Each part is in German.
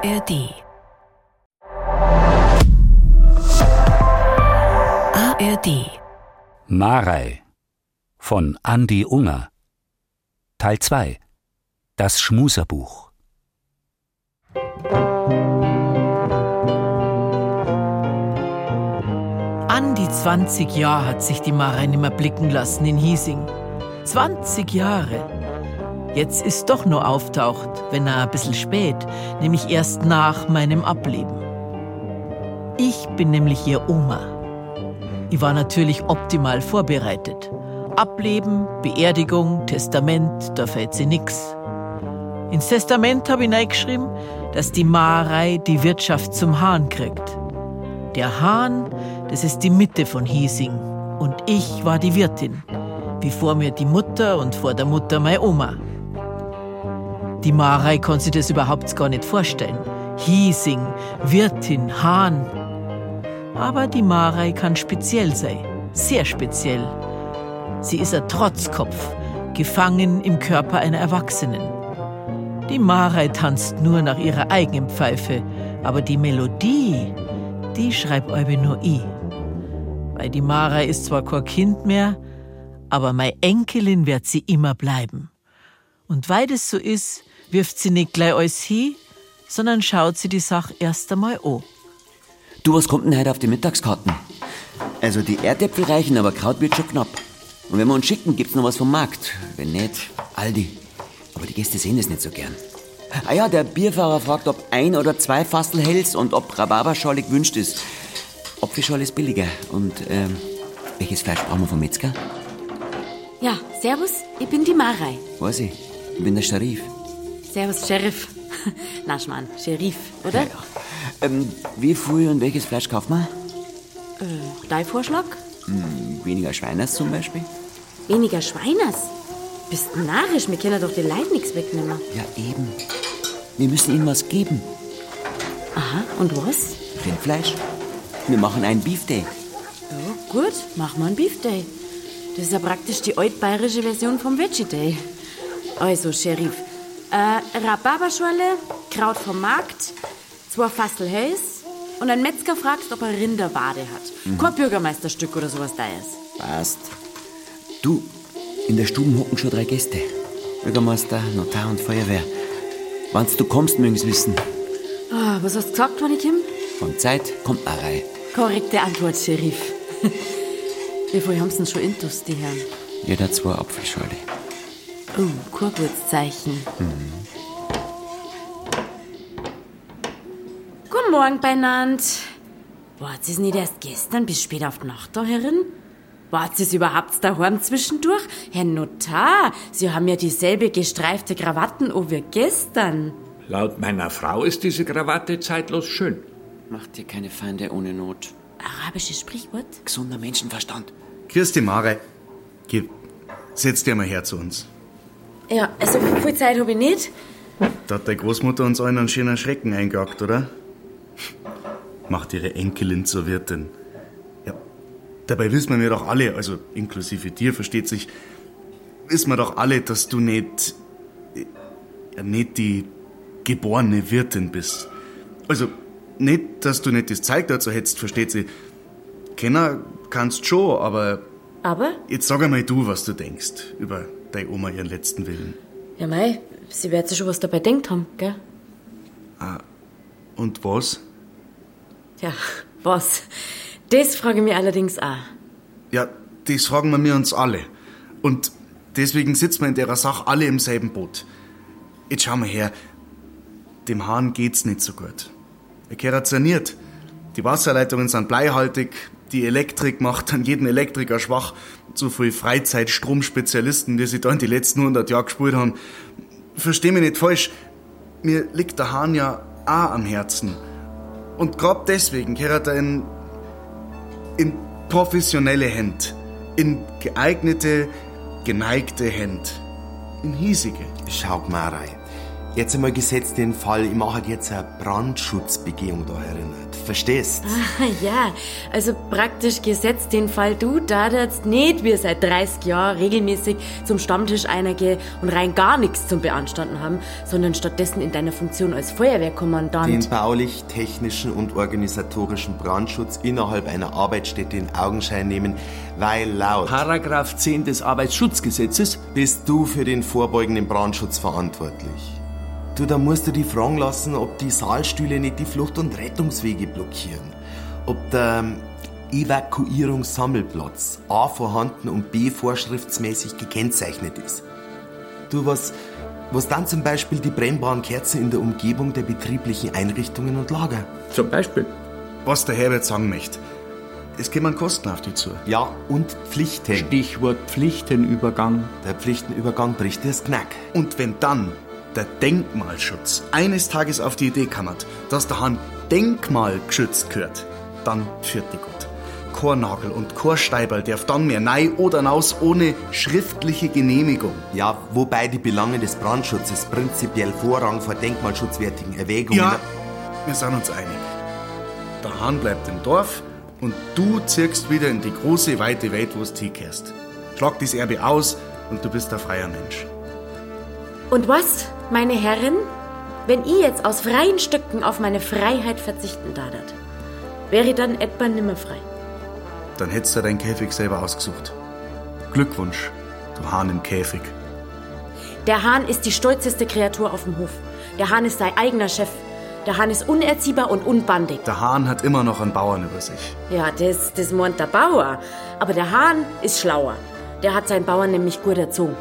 ARD. ARD. Marei von Andi Unger. Teil 2. Das Schmuserbuch. An die 20 Jahre hat sich die Marei nimmer blicken lassen in Hiesing. 20 Jahre. Jetzt ist doch nur auftaucht, wenn er ein bisschen spät, nämlich erst nach meinem Ableben. Ich bin nämlich ihr Oma. Ich war natürlich optimal vorbereitet. Ableben, Beerdigung, Testament, da fällt sie nix. Ins Testament habe ich reingeschrieben, dass die Marei die Wirtschaft zum Hahn kriegt. Der Hahn, das ist die Mitte von Hiesing. Und ich war die Wirtin. Wie vor mir die Mutter und vor der Mutter meine Oma. Die Marei konnte sich das überhaupt gar nicht vorstellen. Hiesing, Wirtin, Hahn. Aber die Marei kann speziell sein. Sehr speziell. Sie ist ein Trotzkopf, gefangen im Körper einer Erwachsenen. Die Marei tanzt nur nach ihrer eigenen Pfeife, aber die Melodie, die schreibt euch nur ich. Weil die Marei ist zwar kein Kind mehr, aber meine Enkelin wird sie immer bleiben. Und weil das so ist, wirft sie nicht gleich alles hin, sondern schaut sie die Sache erst einmal an. Du, was kommt denn heute auf die Mittagskarten? Also die Erdäpfel reichen, aber Kraut wird schon knapp. Und wenn wir uns schicken, gibt's noch was vom Markt. Wenn nicht, Aldi. Aber die Gäste sehen das nicht so gern. Ah ja, der Bierfahrer fragt, ob ein oder zwei Fassel hältst und ob Rhabarberschorle gewünscht ist. Apfelschorle ist billiger. Und ähm, welches Fleisch brauchen wir vom Metzger? Ja, servus, ich bin die Marei. Weiß ich. Ich bin der Sharif. Servus, Sheriff. Na, Schmarrn, Sheriff, oder? Ja. Ähm, wie viel und welches Fleisch kauft man? Äh, dein Vorschlag? Hm, weniger Schweiners zum Beispiel? Weniger Schweiners? Bist du narrisch? Wir können doch den Leid nichts wegnehmen. Ja, eben. Wir müssen ihnen was geben. Aha, und was? Rindfleisch. Wir machen einen Beef Day. Ja, gut, machen wir einen Beef Day. Das ist ja praktisch die altbayerische Version vom Veggie Day. Also, Sheriff, äh, Rhabarberschorle, Kraut vom Markt, zwei Fassel Hels und ein Metzger fragt, ob er Rinderwade hat. Kein Bürgermeisterstück oder sowas da ist. Passt. Du, in der Stube hocken schon drei Gäste. Bürgermeister, Notar und Feuerwehr. Wann du kommst, mögen sie wissen. Ah, was hast du gesagt, wenn ich komm? Von Zeit kommt eine Reihe. Korrekte Antwort, Sheriff. Wie viel haben sie denn schon intus, die Herren? Jeder zwei Apfelschorle. Oh, kein gutes Zeichen. Guten Morgen, beinand. Wart Sie nicht erst gestern bis spät auf die Nacht da herin? Wart Sie überhaupt daheim zwischendurch? Herr Notar, Sie haben ja dieselbe gestreifte Krawatten oh wie gestern. Laut meiner Frau ist diese Krawatte zeitlos schön. Macht dir keine Feinde ohne Not. Arabisches Sprichwort? Gesunder Menschenverstand. Dich, Mare. Geh, setz dir mal her zu uns. Ja, also viel Zeit habe ich nicht. Da hat deine Großmutter uns allen einen schönen Schrecken eingejagt, oder? Macht ihre Enkelin zur Wirtin. Ja, dabei wissen wir doch alle, also inklusive dir, versteht sich, wissen wir doch alle, dass du nicht, ja, nicht die geborene Wirtin bist. Also, nicht, dass du nicht das Zeug dazu hättest, versteht sie. Kenner kannst schon, aber Aber, jetzt sag einmal du, was du denkst über deine Oma ihren letzten Willen. ja mei, Sie wird sich schon was dabei denkt haben, gell? Und was? Ja, was? Das frage ich mich allerdings auch. Ja, das fragen wir mir uns alle. Und deswegen sitzen wir in der Sache alle im selben Boot. Jetzt schau mal her. Dem Hahn geht's nicht so gut. Er gehört saniert. Die Wasserleitungen sind bleihaltig. Die Elektrik macht an jeden Elektriker schwach. Zu viel Freizeitstromspezialisten, die sich da in die letzten 100 Jahre gespult haben. Versteh mich nicht falsch. Mir liegt der Hahn ja auch am Herzen. Und grad deswegen gehört er in, in professionelle Hände, in geeignete, geneigte Hände, in hiesige. Schau, Marei. Jetzt einmal gesetzt den Fall, ich mache jetzt eine Brandschutzbegehung da erinnert. Verstehst? Ah, ja, also praktisch gesetzt den Fall, du daderst nicht wie seit 30 Jahren regelmäßig zum Stammtisch einige und rein gar nichts zum Beanstanden haben, sondern stattdessen in deiner Funktion als Feuerwehrkommandant. Den baulich, technischen und organisatorischen Brandschutz innerhalb einer Arbeitsstätte in Augenschein nehmen, weil laut Paragraph 10 des Arbeitsschutzgesetzes bist du für den vorbeugenden Brandschutz verantwortlich. Du, da musst du dich fragen lassen, ob die Saalstühle nicht die Flucht- und Rettungswege blockieren. Ob der ähm, Evakuierungssammelplatz A vorhanden und B vorschriftsmäßig gekennzeichnet ist. Du, was, was dann zum Beispiel die brennbaren Kerzen in der Umgebung der betrieblichen Einrichtungen und Lager? Zum Beispiel. Was der Herbert sagen möchte. Es kämen Kosten auf die zu. Ja, und Pflichten. Stichwort Pflichtenübergang. Der Pflichtenübergang bricht das Knack. Und wenn dann der Denkmalschutz eines Tages auf die Idee kammert, dass der Hahn denkmalgeschützt gehört, dann führt die gut. Chornagel und Chorsteiberl darf dann mehr nei oder naus ohne schriftliche Genehmigung. Ja, wobei die Belange des Brandschutzes prinzipiell Vorrang vor denkmalschutzwertigen Erwägungen Ja, wir sind uns einig. Der Hahn bleibt im Dorf und du ziehst wieder in die große, weite Welt, wo du hinkehrst. Schlag das Erbe aus und du bist ein freier Mensch. Und was, meine Herren, wenn ich jetzt aus freien Stücken auf meine Freiheit verzichten dadert, wäre ich dann etwa nimmer frei. Dann hättest du deinen Käfig selber ausgesucht. Glückwunsch, du Hahn im Käfig. Der Hahn ist die stolzeste Kreatur auf dem Hof. Der Hahn ist sein eigener Chef. Der Hahn ist unerziehbar und unbandig. Der Hahn hat immer noch einen Bauern über sich. Ja, das, das meint der Bauer. Aber der Hahn ist schlauer. Der hat seinen Bauern nämlich gut erzogen.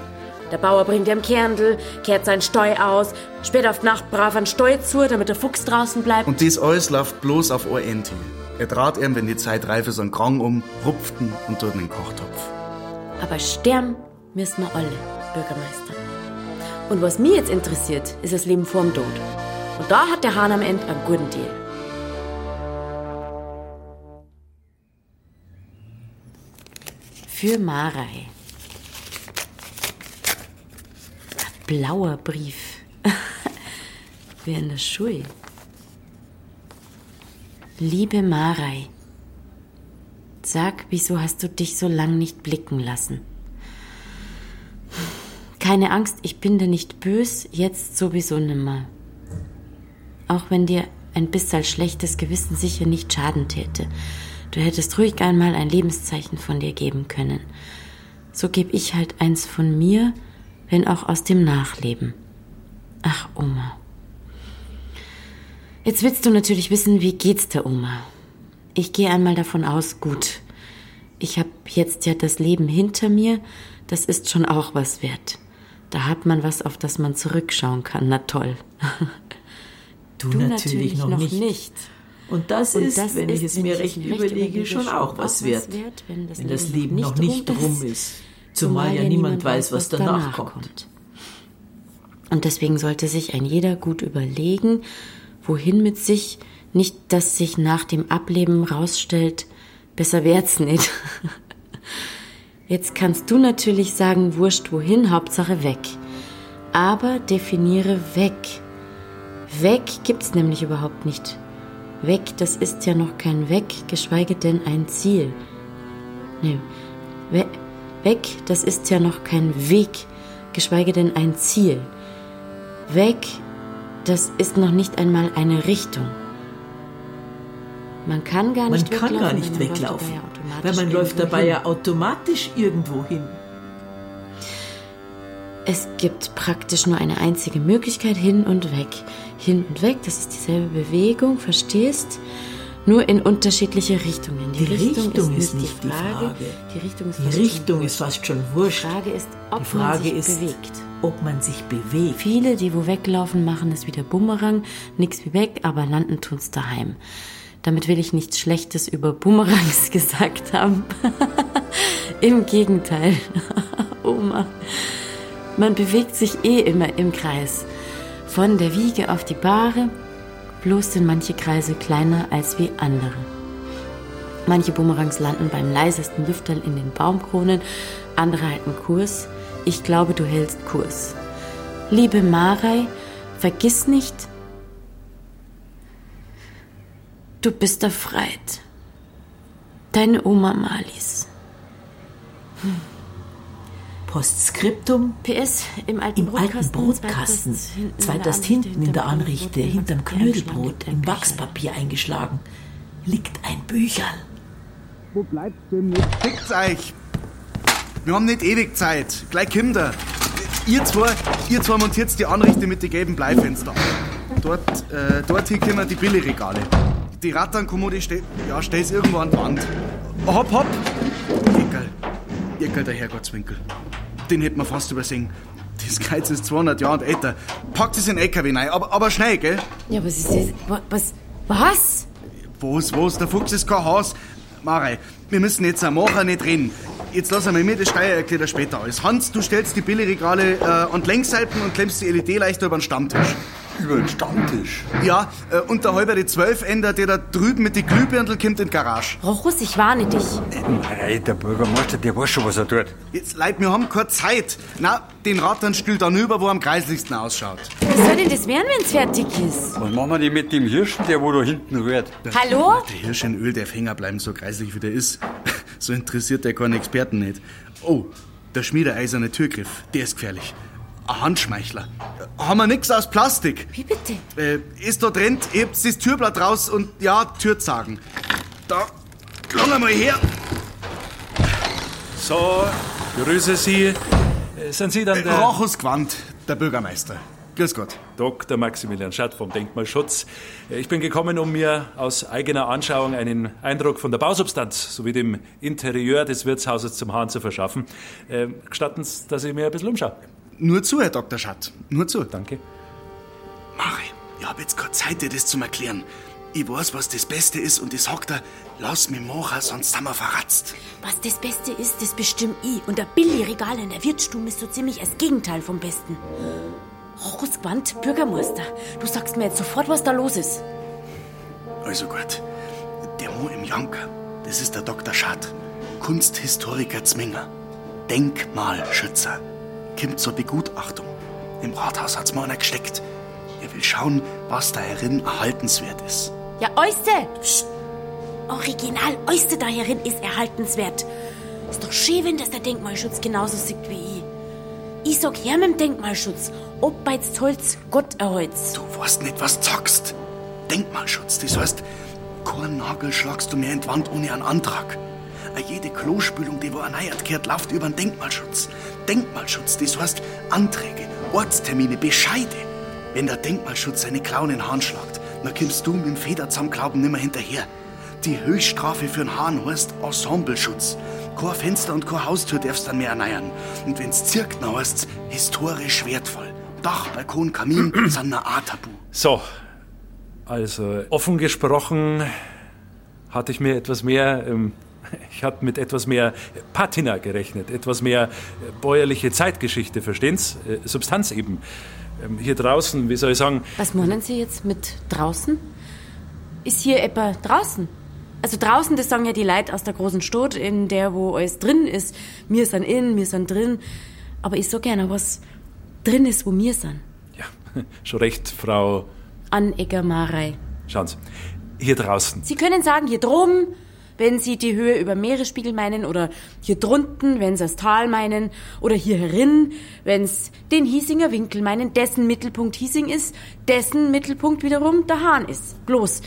Der Bauer bringt ihm Kerndl, kehrt seinen Steu aus, später auf die Nacht brav an Steu zu, damit der Fuchs draußen bleibt. Und das alles läuft bloß auf ein Enti. Er draht ihm, wenn die Zeit reif ist, einen Krang um, rupft ihn und tut den Kochtopf. Aber sterben müssen wir alle, Bürgermeister. Und was mich jetzt interessiert, ist das Leben vorm Tod. Und da hat der Hahn am Ende einen guten Deal. Für Marei. Ein blauer Brief. Wie in der Schule. Liebe Marei, sag, wieso hast du dich so lang nicht blicken lassen? Keine Angst, ich bin dir nicht bös, jetzt sowieso nimmer. Auch wenn dir ein bisschen schlechtes Gewissen sicher nicht schaden täte. Du hättest ruhig einmal ein Lebenszeichen von dir geben können. So geb ich halt eins von mir, wenn auch aus dem Nachleben. Ach, Oma. Jetzt willst du natürlich wissen, wie geht's der Oma? Ich gehe einmal davon aus, gut. Ich habe jetzt ja das Leben hinter mir, das ist schon auch was wert. Da hat man was, auf das man zurückschauen kann. Na toll. Du, natürlich, noch, nicht. Und das Und ist, das wenn ich ist, es wenn mir ich recht überlege, schon auch was wert. wenn das Wenn das Leben Leben noch nicht rum ist. Zumal ja niemand weiß, was danach kommt. Und deswegen sollte sich ein jeder gut überlegen, wohin mit sich, nicht, dass sich nach dem Ableben rausstellt, besser wär's nicht. Jetzt kannst du natürlich sagen, wurscht wohin, Hauptsache weg. Aber definiere weg. Weg gibt's nämlich überhaupt nicht. Weg, das ist ja noch kein Weg, geschweige denn ein Ziel. Nee, we weg, das ist ja noch kein Weg, geschweige denn ein Ziel. Weg, das ist noch nicht einmal eine Richtung. Man kann gar Man nicht kann weglaufen. gar nicht man weglaufen, weil man läuft dabei hin. ja automatisch irgendwo hin. Es gibt praktisch nur eine einzige Möglichkeit, hin und weg. Hin und weg, das ist dieselbe Bewegung, verstehst? Nur in unterschiedliche Richtungen. Die Richtung ist nicht die Frage. Die Richtung ist, Die fast Richtung schon ist wurscht. fast schon wurscht. Die Frage ist, ob Die Frage man sich ist, bewegt. ob man sich bewegt. Viele, die wo weglaufen, machen es wieder Bumerang. Nix wie weg, aber landen tun's daheim. Damit will ich nichts Schlechtes über Bumerangs gesagt haben. Im Gegenteil. Oma. Man bewegt sich eh immer im Kreis. Von der Wiege auf die Bahre, bloß sind manche Kreise kleiner als wie andere. Manche Bumerangs landen beim leisesten Lüfterl in den Baumkronen, andere halten Kurs. Ich glaube, du hältst Kurs. Liebe Marei, Vergiss nicht, du bist erfreit. Deine Oma Marlies. Postskriptum. PS, im alten Im Brotkasten. alten Brotkasten, zweitest hinten in der Anrichte, hinterm Knödelbrot, im Wachspapier eingeschlagen, liegt ein Bücherl. Wo bleibt's denn jetzt? Fickt's euch! Wir haben nicht ewig Zeit. Gleich kommt er. Ihr zwei, ihr zwei montiert die Anrichte mit den gelben Bleifenstern. Dort, äh, dort hier kommen die Billigregale. Die Ratternkommode steht, ja, stell's irgendwo an die Wand. Hopp, hopp! Eckerl. Eckerl, der Herrgottswinkel. Den hätten wir fast übersehen. Das Geiz ist 200 Jahre und älter. Packt es in den LKW rein, aber, aber schnell, gell? Ja, was ist das? Wa- Was? Was? Was, was? Der Fuchs ist kein Haus. Marei, wir müssen jetzt am Macher nicht reden. Jetzt lass einmal mir das Steuererklärer später alles. Hans, du stellst die Billigregale äh, an die Längsseiten und klemmst die LED-Leichter über den Stammtisch. Über den Stammtisch. Ja, äh, und der halbere Zwölfender, der da drüben mit die Glühbirndl kommt in die Garage. Rochus, ich warne dich. Nein, der Bürgermeister, der weiß schon, was er tut. Jetzt, Leute, wir haben keine Zeit. Na, den Ratternstuhl dann über, wo am kreislichsten ausschaut. Wie soll denn das werden, wenn's fertig ist? Was machen wir denn mit dem Hirschen, der wo da hinten rührt? Hallo? Der Hirsch in Öl darf hängen bleiben, so kreislich wie der ist. So interessiert der keinen Experten nicht. Oh, der schmiedeeiserne Türgriff, der ist gefährlich. Ein Handschmeichler. Haben wir nix aus Plastik. Wie bitte? Äh, ist da drin, hebt das Türblatt raus und ja, Türzagen. Da, lang einmal her. So, grüße Sie. Äh, Sind Sie dann der Rochus Quandt, der Bürgermeister. Grüß Gott. Dr. Maximilian Schatt vom Denkmalschutz? Äh, Ich bin gekommen, um mir aus eigener Anschauung einen Eindruck von der Bausubstanz sowie dem Interieur des Wirtshauses zum Hahn zu verschaffen. Äh, Gestatten Sie, dass ich mir ein bisschen umschaue? Nur zu, Herr Dr. Schatt. Nur zu. Danke. Mari, ich hab jetzt keine Zeit, dir das zu erklären. Ich weiß, was das Beste ist und ich sag dir, lass mich machen, sonst sind wir verratzt. Was das Beste ist, das bestimmt ich. Und der Billigregal in der Wirtsstube ist so ziemlich das Gegenteil vom Besten. Rochus Quandt, Bürgermeister, du sagst mir jetzt sofort, was da los ist. Also gut. Der Mo im Janker, das ist der Dr. Schad. Kunsthistoriker Zminger. Denkmalschützer. Kommt zur Begutachtung. Im Rathaus hat's mal einer gesteckt. Er will schauen, was da herin erhaltenswert ist. Ja, Oiste! Psst. Original Oiste da herin ist erhaltenswert. Ist doch schön, wenn das der Denkmalschutz genauso sieht wie ich. Ich sag her mit dem Denkmalschutz. Ob beizt Holz, Gott erholz. Du weißt nicht, was sagst. Denkmalschutz, das heißt, keinen Nagel schlagst du mehr in die Wand ohne einen Antrag. Jede Klospülung, die wo erneuert kehrt, läuft über den Denkmalschutz. Denkmalschutz, das heißt Anträge, Ortstermine, Bescheide. Wenn der Denkmalschutz seine Klauen in den Hahn schlagt, dann kommst du mit dem Federzusammenklauben nimmer hinterher. Die Höchststrafe für einen Hahn heißt Ensembleschutz. Kein Fenster und keine Haustür darfst dann mehr erneuern. Und wenn's zirkt, dann heißt's historisch wertvoll. Dach, Balkon, Kamin sind ein A-Tabu. So, also offen gesprochen hatte ich mir etwas mehr, ähm, ich hatte mit etwas mehr Patina gerechnet, etwas mehr äh, bäuerliche Zeitgeschichte, verstehen's? Äh, Substanz eben. Ähm, hier draußen, wie soll ich sagen, Was meinen Sie jetzt mit draußen? Ist hier etwa draußen? Also draußen, das sagen ja die Leute aus der großen Stadt, in der wo alles drin ist. Wir sind in, wir sind drin. Aber ich sag gerne, was drin ist, wo wir sind. ja, schon recht, Frau, Anegger Marei. schauen Sie, hier draußen. Sie können sagen, hier droben, wenn Sie die Höhe über Meeresspiegel meinen, oder hier drunten, wenn Sie das Tal meinen, oder hier herin, wenn Sie den Hiesinger Winkel meinen, dessen Mittelpunkt Hiesing ist, dessen Mittelpunkt wiederum der Hahn ist. Bloß,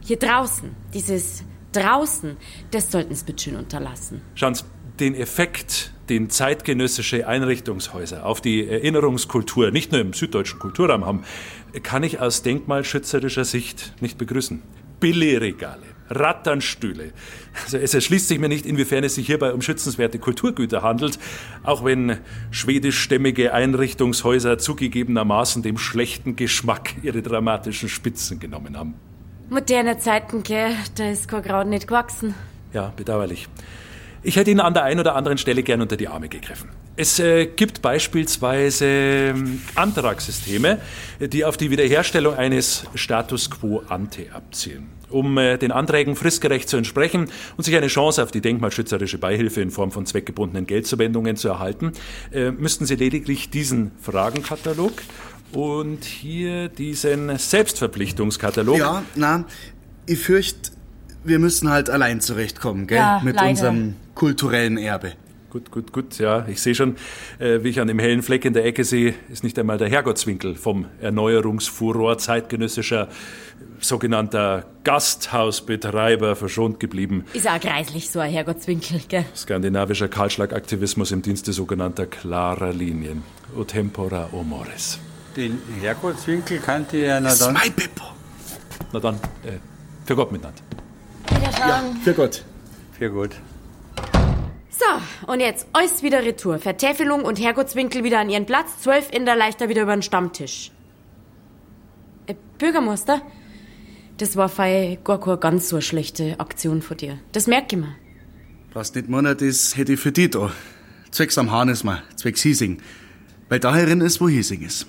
hier draußen, dieses draußen, das sollten Sie bitte schön unterlassen. Schauen Sie, den Effekt, den zeitgenössische Einrichtungshäuser auf die Erinnerungskultur, nicht nur im süddeutschen Kulturraum haben, kann ich aus denkmalschützerischer Sicht nicht begrüßen. Billigregale, Ratternstühle. Also es erschließt sich mir nicht, inwiefern es sich hierbei um schützenswerte Kulturgüter handelt, auch wenn schwedischstämmige Einrichtungshäuser zugegebenermaßen dem schlechten Geschmack ihre dramatischen Spitzen genommen haben. Moderne Zeiten, gell, da ist kein Kraut nicht gewachsen. Ja, bedauerlich. Ich hätte Ihnen an der einen oder anderen Stelle gern unter die Arme gegriffen. Es äh, gibt beispielsweise ähm, Antragssysteme, die auf die Wiederherstellung eines Status quo ante abzielen. Um äh, den Anträgen fristgerecht zu entsprechen und sich eine Chance auf die denkmalschützerische Beihilfe in Form von zweckgebundenen Geldzuwendungen zu erhalten, äh, müssten Sie lediglich diesen Fragenkatalog Und hier diesen Selbstverpflichtungskatalog. Ja, na, ich fürchte, wir müssen halt allein zurechtkommen, gell? Ja, Mit leider. unserem kulturellen Erbe. Gut, gut, gut, ja. Ich sehe schon, äh, wie ich an dem hellen Fleck in der Ecke sehe, ist nicht einmal der Herrgottswinkel vom Erneuerungsfuror zeitgenössischer sogenannter Gasthausbetreiber verschont geblieben. Ist auch greislich, so ein Herrgottswinkel, gell? Skandinavischer Kahlschlagaktivismus im Dienste sogenannter klarer Linien. O tempora o mores. Den Herrgottswinkel kannte ich ja na Das ist dann. mein Beppo. Na dann, äh, für Gott miteinander. Wiederschauen. Für Gott. Für gut. So, und jetzt alles wieder retour. Vertäfelung und Herrgottswinkel wieder an ihren Platz. Zwölf Inder leichter wieder über den Stammtisch. Äh, Bürgermeister, das war fei gar keine ganz so schlechte Aktion von dir. Das merke ich mir. Was nicht meiner, das hätte ich für die da. Zwecks am Hahn ist mir, zwecks Hiesing. Weil da herin ist, wo Hiesing ist.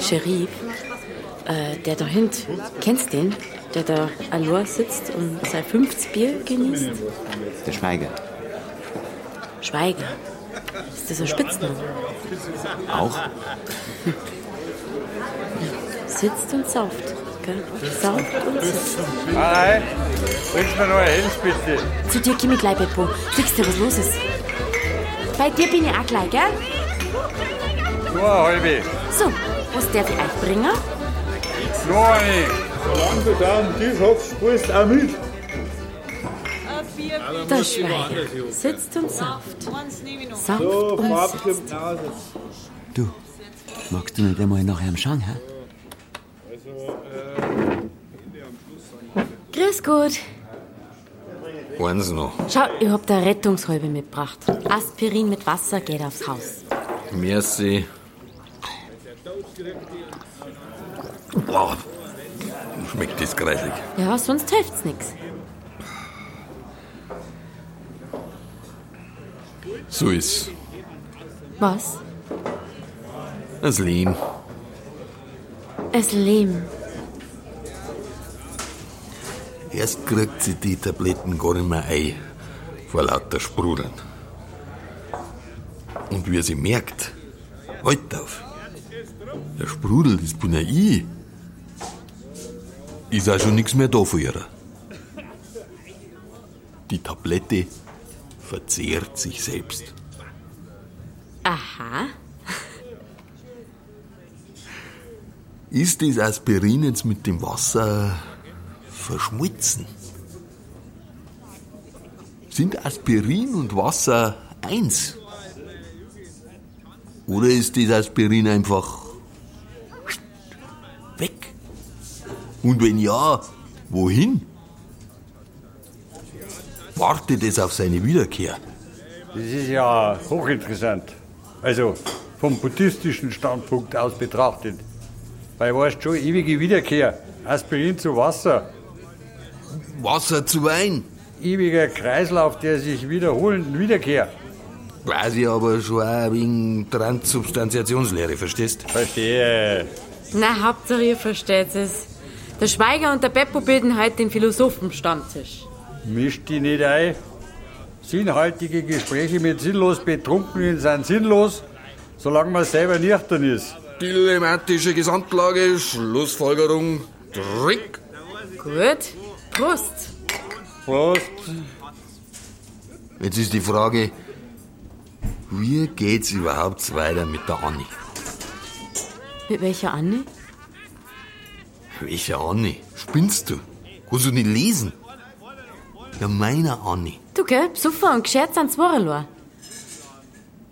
Sherif, äh, der da hint, kennst den? Der da allein sitzt und sein 50 Bier genießt? Der Schweiger. Schweiger. Ist das ein Spitzname? Auch? Sitzt und sauft. Gell? Sauft und sitzt. Nein, bringst mir noch ein Helms bitte. Zu dir komm ich gleich, Beppo. Siehst du, was los ist? Bei dir bin ich auch gleich, gell? Nur eine halbe. So, was darf ich euch bringen? Nur eine. Solange du da am Tisch hockst, spielst auch mit. Der Schweiger sitzt und sauft. Sauft So, und sitzt. Du, magst du nicht einmal nachher am Schauen, hä? Grüß Gott. Eins noch. Schau, ich hab da Rettungshalbe mitgebracht. Aspirin mit Wasser geht aufs Haus. Merci. Boah, schmeckt das greislich. Ja, sonst hilft's nix. So ist Was? das Lehm. Es Lehm. Erst kriegt sie die Tabletten gar nicht mehr ein, vor lauter Sprudeln. Und wie sie merkt, halt auf, der Sprudel, das bin ja ich, ist auch schon nichts mehr da für ihr. Die Tablette verzehrt sich selbst. Aha. Ist das Aspirin jetzt mit dem Wasser verschmolzen? Sind Aspirin und Wasser eins? Oder ist das Aspirin einfach weg? Und wenn ja, wohin? Wartet es auf seine Wiederkehr? Das ist ja hochinteressant. Also vom buddhistischen Standpunkt aus betrachtet. Weil weißt schon, ewige Wiederkehr. Aspirin zu Wasser. Wasser zu Wein. Ewiger Kreislauf der sich wiederholenden Wiederkehr. Weiß ich aber schon auch wegen Transubstantiationslehre, verstehst? Verstehe. Na, Hauptsache ihr versteht es. Der Schweiger und der Beppo bilden heute den Philosophenstammtisch. Mischt die nicht ein. Sinnhaltige Gespräche mit sinnlos Betrunkenen sind sinnlos, solange man selber nüchtern ist. Dilemmatische Gesamtlage, Schlussfolgerung, Trick. Gut. Prost. Prost. Jetzt ist die Frage, wie geht's überhaupt weiter mit der Anni? Mit welcher Anne? Welche Anni? Spinnst du? Kannst du nicht lesen? Ja, meiner Anni. Du, gell? Psuffer und geschert sind zwei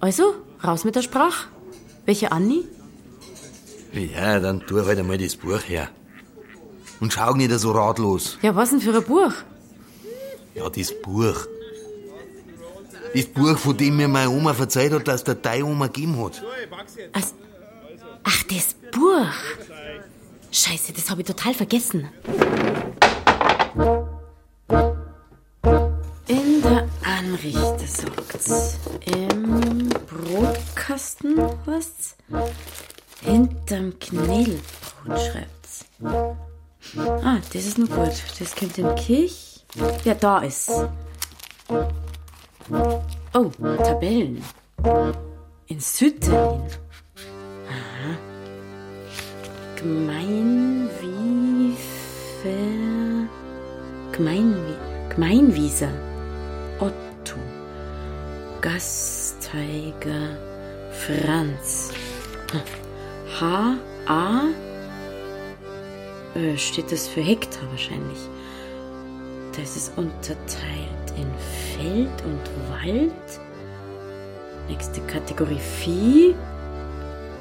Also, raus mit der Sprache. Welche Anni? Ja, dann tu halt einmal das Buch her. Und schau nicht so ratlos. Ja, was denn für ein Buch? Ja, das Buch. Das Buch, von dem mir meine Oma verzeiht hat, dass der deine Oma gegeben hat. Ach, das Buch. Scheiße, das habe ich total vergessen. In der Anrichte sagt's. Im Brotkasten, was? Hinterm Knädelbrot schreibt's. Ah, das ist nur gut. Das kommt in Kirch. Ja, da ist. Oh, Tabellen. In Südtermin. Gemeinwiefe. Gemeinwie Gemeinwieser. Otto. Gasteiger. Franz. H. A. Steht das für Hektar wahrscheinlich. Das ist unterteilt in Feld und Wald. Nächste Kategorie Vieh.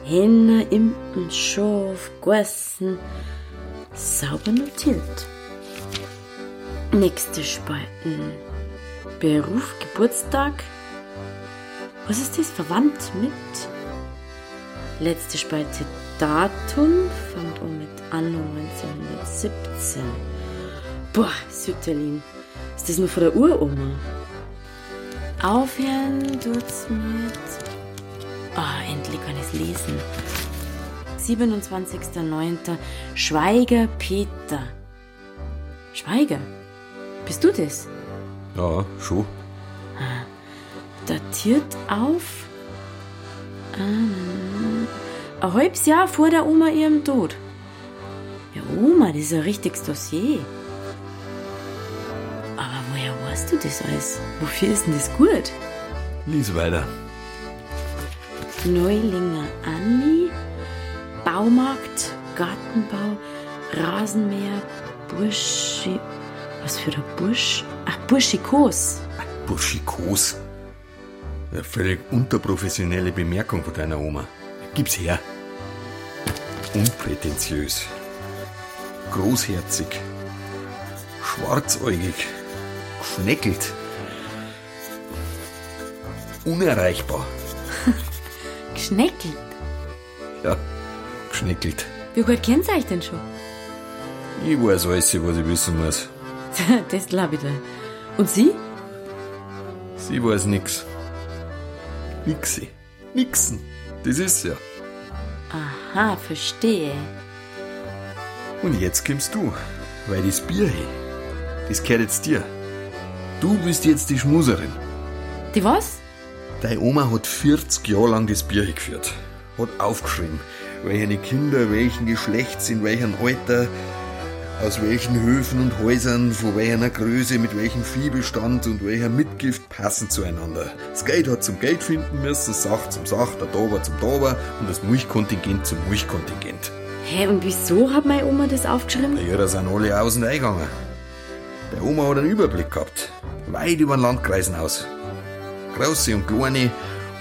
Henne, Impen, Schaf, Gossen. Sauber notiert. Nächste Spalten. Beruf, Geburtstag. Was ist das? Verwandt mit? Letzte Spalte Datum. Fängt um mit Anno 1917. Boah, Sütterlin. Ist das nur von der Uroma? Aufhören tut's mit. Ah, endlich kann ich's lesen. 27.09. Schweiger Peter. Schweiger? Bist du das? Ja, schon. Ah, datiert auf. Ah, ein halbes Jahr vor der Oma ihrem Tod. Ja, Oma, das ist ein richtiges Dossier. Aber woher weißt du das alles? Wofür ist denn das gut? Lies weiter. Neulinger Anni, Baumarkt, Gartenbau, Rasenmäher, Burschi. Was für der Bursch? Ach, Burschikos. Burschikos. Eine völlig unterprofessionelle Bemerkung von deiner Oma. Gib's her. Unprätentiös. Großherzig. Schwarzäugig. Geschneckelt. Unerreichbar. Geschneckelt? Ja, geschneckelt. Wie gut kennt ihr euch denn schon? Ich weiß alles, was ich wissen muss. das glaube ich dir. Und Sie? Sie weiß nix. Nixi. Nixen. Das ist ja. Aha, verstehe. Und jetzt kommst du, weil das Bier, hey, das gehört jetzt dir. Du bist jetzt die Schmuserin. Die was? Deine Oma hat 40 Jahre lang das Bier geführt. Hat aufgeschrieben, welche Kinder welchen Geschlechts, in welchem Alter, aus welchen Höfen und Häusern, von welcher Größe, mit welchem Viehbestand und welcher Mitgift passen zueinander. Das Geld hat zum Geld finden müssen, Sach zum Sach, der Dober zum Dober und das Milchkontingent zum Milchkontingent. Hä, und wieso hat meine Oma das aufgeschrieben? Na ja, da sind alle aus und eingegangen. Der Oma hat einen Überblick gehabt. Weit über den Landkreisen aus. Große und Kleine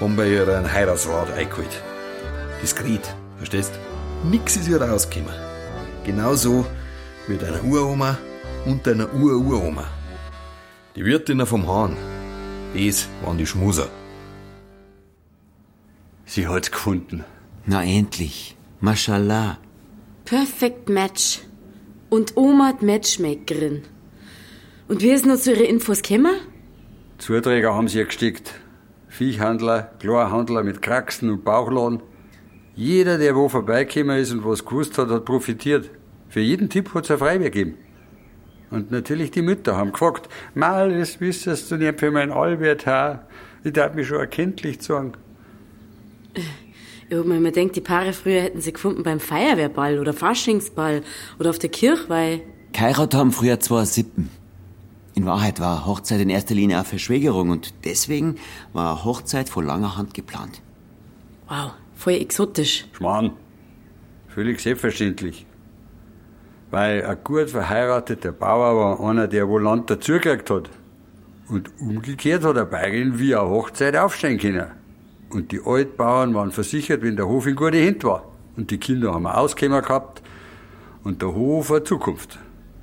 haben bei ihr einen Heiratsrat eingeholt. Diskret, verstehst? Nix ist ihr rausgekommen. Genauso wie deiner Uroma und deiner Ururoma. Die Wirtinnen vom Hahn, das waren die Schmuser. Sie hat's gefunden. Na endlich. Mashallah. Perfect Match. Und Oma hat Matchmakerin. Und wie ist noch zu Ihren Infos gekommen? Zuträger haben sie gestickt. Viechhandler, Klarhandler mit Kraxen und Bauchladen. Jeder, der wo vorbeigekommen ist und was gewusst hat, hat profitiert. Für jeden Tipp hat's ein Freiwehr gegeben. Und natürlich die Mütter haben gefragt, mal, das wissest du nicht für mein Albert, ha? Ich darf mich schon erkenntlich sagen. Ja, man denkt, die Paare früher hätten sie gefunden beim Feuerwehrball oder Faschingsball oder auf der Kirchweih. Geheiratet haben früher zwei Sippen. In Wahrheit war Hochzeit in erster Linie auch Verschwägerung und deswegen war Hochzeit von langer Hand geplant. Wow, voll exotisch. Schmarrn. Völlig selbstverständlich. Weil ein gut verheirateter Bauer war einer, der wohl Land dazugekriegt hat. Und umgekehrt hat eine Bäuerin wie eine Hochzeit aufstehen können. Und die Altbauern waren versichert, wenn der Hof in gute Hände war. Und die Kinder haben ein Auskämmer gehabt. Und der Hof eine Zukunft.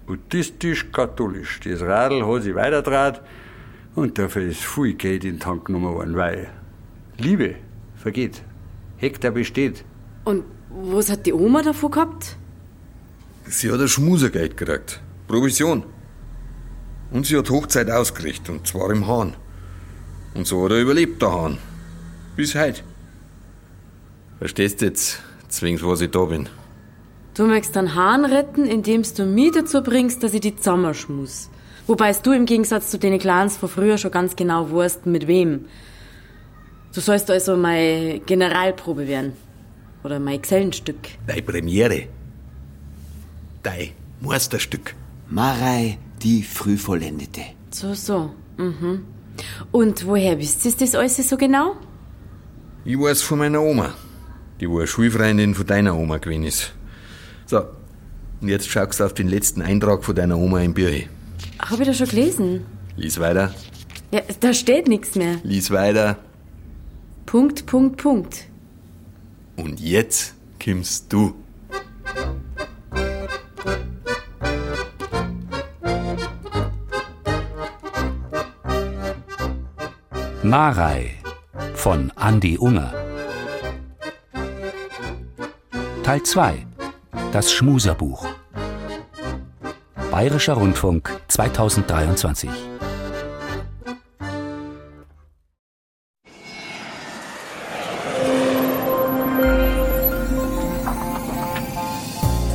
Buddhistisch-katholisch. Das Radl hat sich weiterdraht. Und dafür ist viel Geld in den Tank genommen worden, weil Liebe vergeht. Hektar besteht. Und was hat die Oma davon gehabt? Sie hat ein Schmusergeld gekriegt. Provision. Und sie hat Hochzeit ausgerichtet, und zwar im Hahn. Und so hat er überlebt, der Hahn. Bis heute. Verstehst du jetzt, zwingst, was ich da bin? Du möchtest einen Hahn retten, indem du mich dazu bringst, dass ich die zusammenschmus. Wobei du im Gegensatz zu den Clans von früher schon ganz genau wusst, mit wem. Du sollst also meine Generalprobe werden. Oder mein Gesellenstück. Deine Premiere. Dein Meisterstück. Marei, die Frühvollendete. So, so. Mhm. Und woher wisst ihr das alles so genau? Ich weiß von meiner Oma, die eine Schulfreundin von deiner Oma gewesen ist. So, und jetzt schaust du auf den letzten Eintrag von deiner Oma im Bücher. Hab ich da schon gelesen? Lies weiter, Ja, da steht nichts mehr. lies weiter. Punkt, Punkt, Punkt. Und jetzt kommst du. Marei von Andi Unger. Teil 2 Das Schmuserbuch. Bayerischer Rundfunk 2023.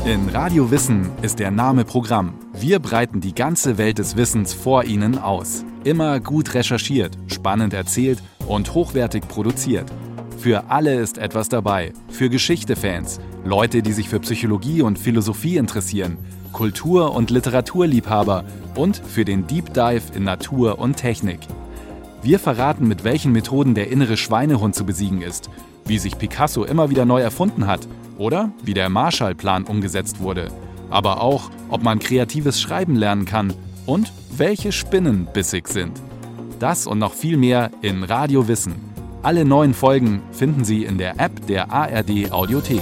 In Radio Wissen ist der Name Programm. Wir breiten die ganze Welt des Wissens vor Ihnen aus. Immer gut recherchiert, spannend erzählt und hochwertig produziert. Für alle ist etwas dabei. Für Geschichte-Fans, Leute, die sich für Psychologie und Philosophie interessieren, Kultur- und Literaturliebhaber und für den Deep Dive in Natur und Technik. Wir verraten, mit welchen Methoden der innere Schweinehund zu besiegen ist, wie sich Picasso immer wieder neu erfunden hat oder wie der Marshallplan umgesetzt wurde, aber auch, ob man kreatives Schreiben lernen kann und welche Spinnen bissig sind. Das und noch viel mehr in Radio Wissen. Alle neuen Folgen finden Sie in der App der ARD Audiothek.